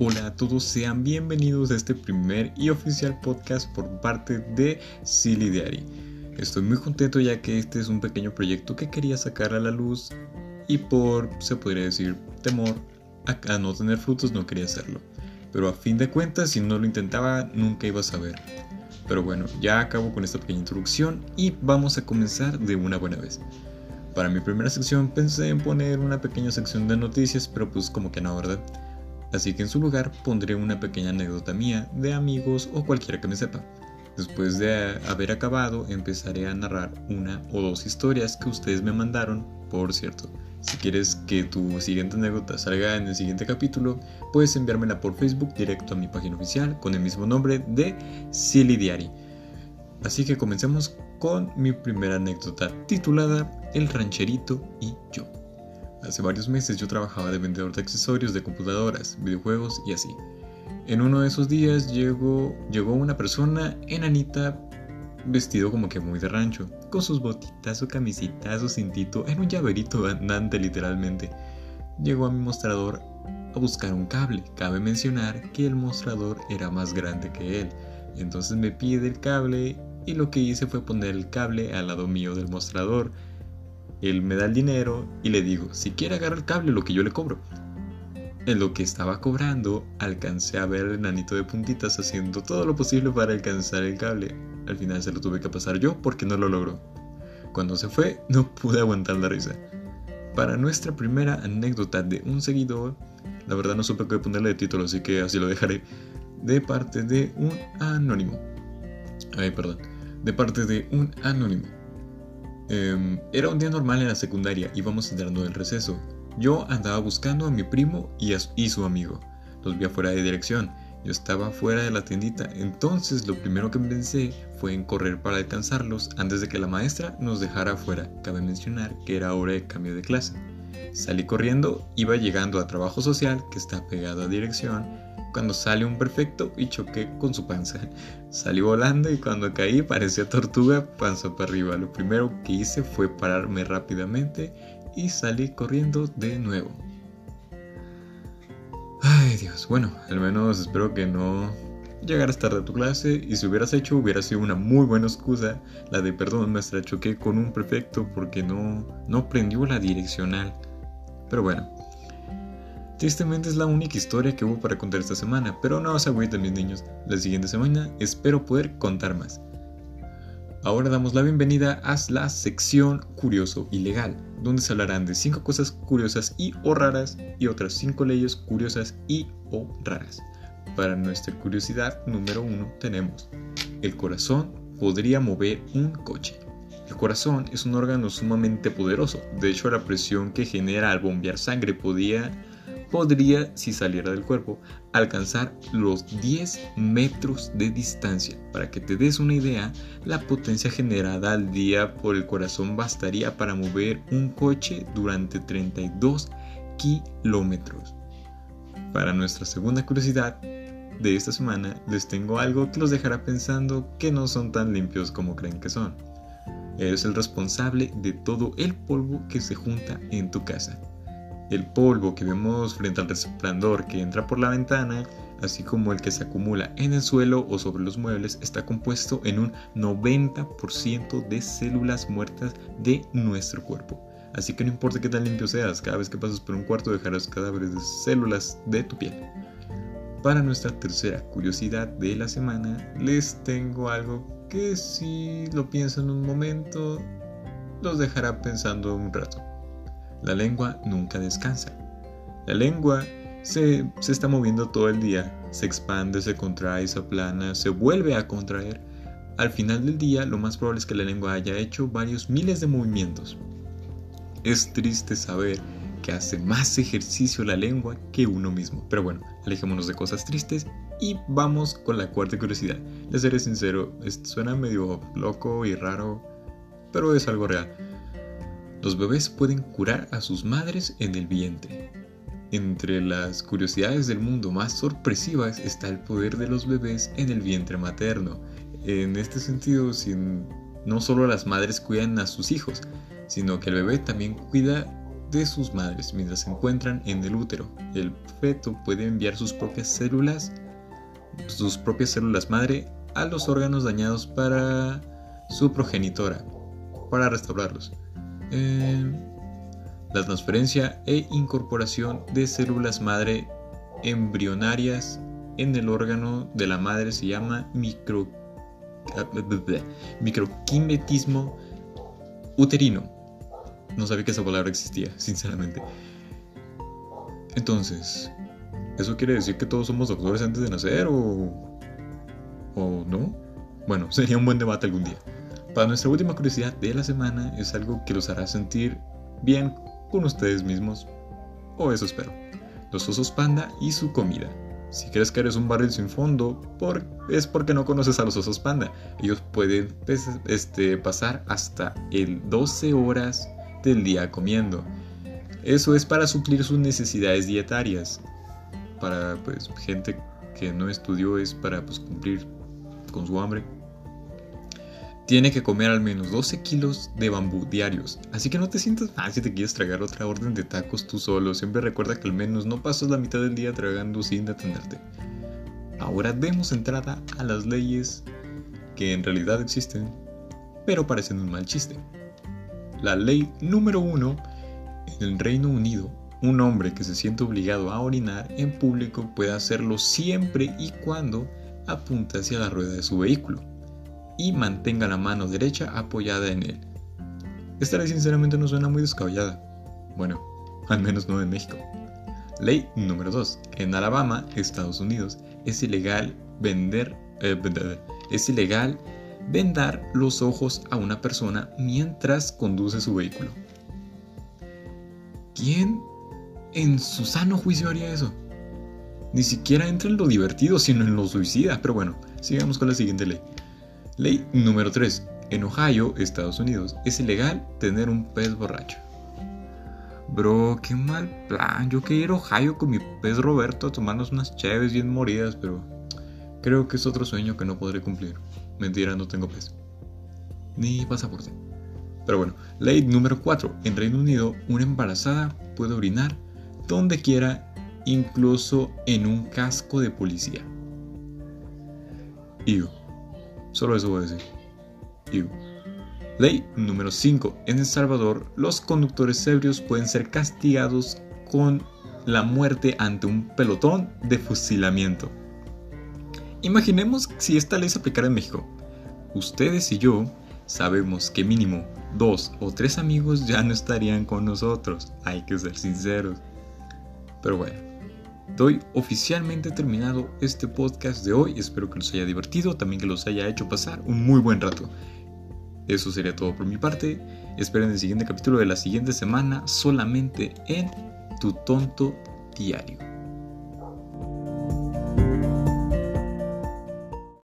Hola a todos, sean bienvenidos a este primer y oficial podcast por parte de Silly Diary. Estoy muy contento ya que este es un pequeño proyecto que quería sacar a la luz y por, se podría decir, temor a, no tener frutos no quería hacerlo. Pero a fin de cuentas, si no lo intentaba, nunca iba a saber. Pero bueno, ya acabo con esta pequeña introducción y vamos a comenzar de una buena vez. Para mi primera sección pensé en poner una pequeña sección de noticias, pero pues como que no, ¿verdad? Así que en su lugar pondré una pequeña anécdota mía de amigos o cualquiera que me sepa. Después de haber acabado, empezaré a narrar una o dos historias que ustedes me mandaron. Por cierto, si quieres que tu siguiente anécdota salga en el siguiente capítulo, puedes enviármela por Facebook directo a mi página oficial con el mismo nombre de Silly Diary. Así que comencemos con mi primera anécdota titulada El rancherito y yo. Hace varios meses yo trabajaba de vendedor de accesorios de computadoras, videojuegos y así. En uno de esos días llegó, llegó una persona enanita vestido como que muy de rancho, con sus botitas, su camisita, su cintito, en un llaverito andante literalmente. Llegó a mi mostrador a buscar un cable. Cabe mencionar que el mostrador era más grande que él. Entonces me pide el cable y lo que hice fue poner el cable al lado mío del mostrador él me da el dinero y le digo, si quiere agarrar el cable, lo que yo le cobro. En lo que estaba cobrando, alcancé a ver al enanito de puntitas haciendo todo lo posible para alcanzar el cable. Al final se lo tuve que pasar yo porque no lo logró. Cuando se fue, no pude aguantar la risa. Para nuestra primera anécdota de un seguidor, la verdad no supe qué ponerle de título, así que así lo dejaré. De parte de un anónimo. Ay, perdón. De parte de un anónimo. Em, era un día normal en la secundaria, íbamos entrando del receso. Yo andaba buscando a mi primo y, a, y su amigo. Los vi afuera de dirección. Yo estaba fuera de la tiendita, entonces lo primero que pensé fue en correr para alcanzarlos antes de que la maestra nos dejara afuera. Cabe mencionar que era hora de cambio de clase. Salí corriendo, iba llegando a trabajo social, que está pegado a dirección, cuando sale un perfecto y choqué con su panza. Salí volando y cuando caí parecía tortuga panza para arriba. Lo primero que hice fue pararme rápidamente y salí corriendo de nuevo. Ay Dios, bueno, al menos espero que no llegaras tarde a tu clase y si hubieras hecho hubiera sido una muy buena excusa la de perdón maestra choqué con un perfecto porque no, no prendió la direccional. Pero bueno, Tristemente es la única historia que hubo para contar esta semana, pero no os agüiten mis niños, la siguiente semana espero poder contar más. Ahora damos la bienvenida a la sección Curioso y Legal, donde se hablarán de 5 cosas curiosas y o raras y otras 5 leyes curiosas y o raras. Para nuestra curiosidad número 1 tenemos, el corazón podría mover un coche. El corazón es un órgano sumamente poderoso, de hecho la presión que genera al bombear sangre podía podría, si saliera del cuerpo, alcanzar los 10 metros de distancia. Para que te des una idea, la potencia generada al día por el corazón bastaría para mover un coche durante 32 kilómetros. Para nuestra segunda curiosidad de esta semana, les tengo algo que los dejará pensando que no son tan limpios como creen que son. Eres el responsable de todo el polvo que se junta en tu casa. El polvo que vemos frente al resplandor que entra por la ventana, así como el que se acumula en el suelo o sobre los muebles, está compuesto en un 90% de células muertas de nuestro cuerpo. Así que no importa qué tan limpio seas, cada vez que pasas por un cuarto dejarás cadáveres de células de tu piel. Para nuestra tercera curiosidad de la semana, les tengo algo que si lo piensan un momento, los dejará pensando un rato. La lengua nunca descansa. La lengua se, está moviendo todo el día, se expande, se contrae, se aplana, se vuelve a contraer. Al final del día, lo más probable es que la lengua haya hecho varios miles de movimientos. Es triste saber que hace más ejercicio la lengua que uno mismo. Pero bueno, alejémonos de cosas tristes y vamos con la cuarta curiosidad. Les seré sincero, suena medio loco y raro, pero es algo real. Los bebés pueden curar a sus madres en el vientre. Entre las curiosidades del mundo más sorpresivas está el poder de los bebés en el vientre materno. En este sentido, no solo las madres cuidan a sus hijos, sino que el bebé también cuida de sus madres mientras se encuentran en el útero. El feto puede enviar sus propias células, sus propias células madre, a los órganos dañados para su progenitora, para restaurarlos. Eh, la transferencia e incorporación de células madre embrionarias en el órgano de la madre se llama micro, microquimetismo uterino. No sabía que esa palabra existía, sinceramente. Entonces, ¿eso quiere decir que todos somos doctores antes de nacer o... o no? Bueno, sería un buen debate algún día. Para nuestra última curiosidad de la semana es algo que los hará sentir bien con ustedes mismos, o eso espero. Los osos panda y su comida. Si crees que eres un barril sin fondo, por, es porque no conoces a los osos panda. Ellos pueden pues, este, pasar hasta el 12 horas del día comiendo. Eso es para suplir sus necesidades dietarias. Para pues gente que no estudió es para pues, cumplir con su hambre. Tiene que comer al menos 12 kilos de bambú diarios. Así que no te sientas mal si te quieres tragar otra orden de tacos tú solo. Siempre recuerda que al menos no pasas la mitad del día tragando sin detenerte. Ahora demos entrada a las leyes que en realidad existen, pero parecen un mal chiste la ley número uno en el Reino Unido, un hombre que se siente obligado a orinar en público puede hacerlo siempre y cuando apunte hacia la rueda de su vehículo y mantenga la mano derecha apoyada en él. Esta ley sinceramente no suena muy descabellada. Bueno, al menos no en México. Ley número 2. En Alabama, Estados Unidos, es ilegal vender, eh, es ilegal vendar los ojos a una persona mientras conduce su vehículo. ¿Quién en su sano juicio haría eso? Ni siquiera entra en lo divertido, sino en lo suicida. Pero bueno, sigamos con la siguiente ley. Ley número 3. En Ohio, Estados Unidos, es ilegal tener un pez borracho. Bro, qué mal plan. Yo quería ir a Ohio con mi pez Roberto a tomarnos unas chaves bien moridas, pero creo que es otro sueño que no podré cumplir. Mentira, no tengo peso. Ni pasaporte. Pero bueno, ley número 4. En Reino Unido, una embarazada puede orinar donde quiera, incluso en un casco de policía. Iu. Solo eso voy a decir. Ley número 5. En El Salvador, los conductores ebrios pueden ser castigados con la muerte ante un pelotón de fusilamiento. Imaginemos si esta ley se aplicara en México. Ustedes y yo sabemos que mínimo dos o tres amigos ya no estarían con nosotros, hay que ser sinceros. Pero bueno, doy oficialmente terminado este podcast de hoy, espero que los haya divertido, también que los haya hecho pasar un muy buen rato. Eso sería todo por mi parte, esperen el siguiente capítulo de la siguiente semana solamente en Tu Tonto Diario.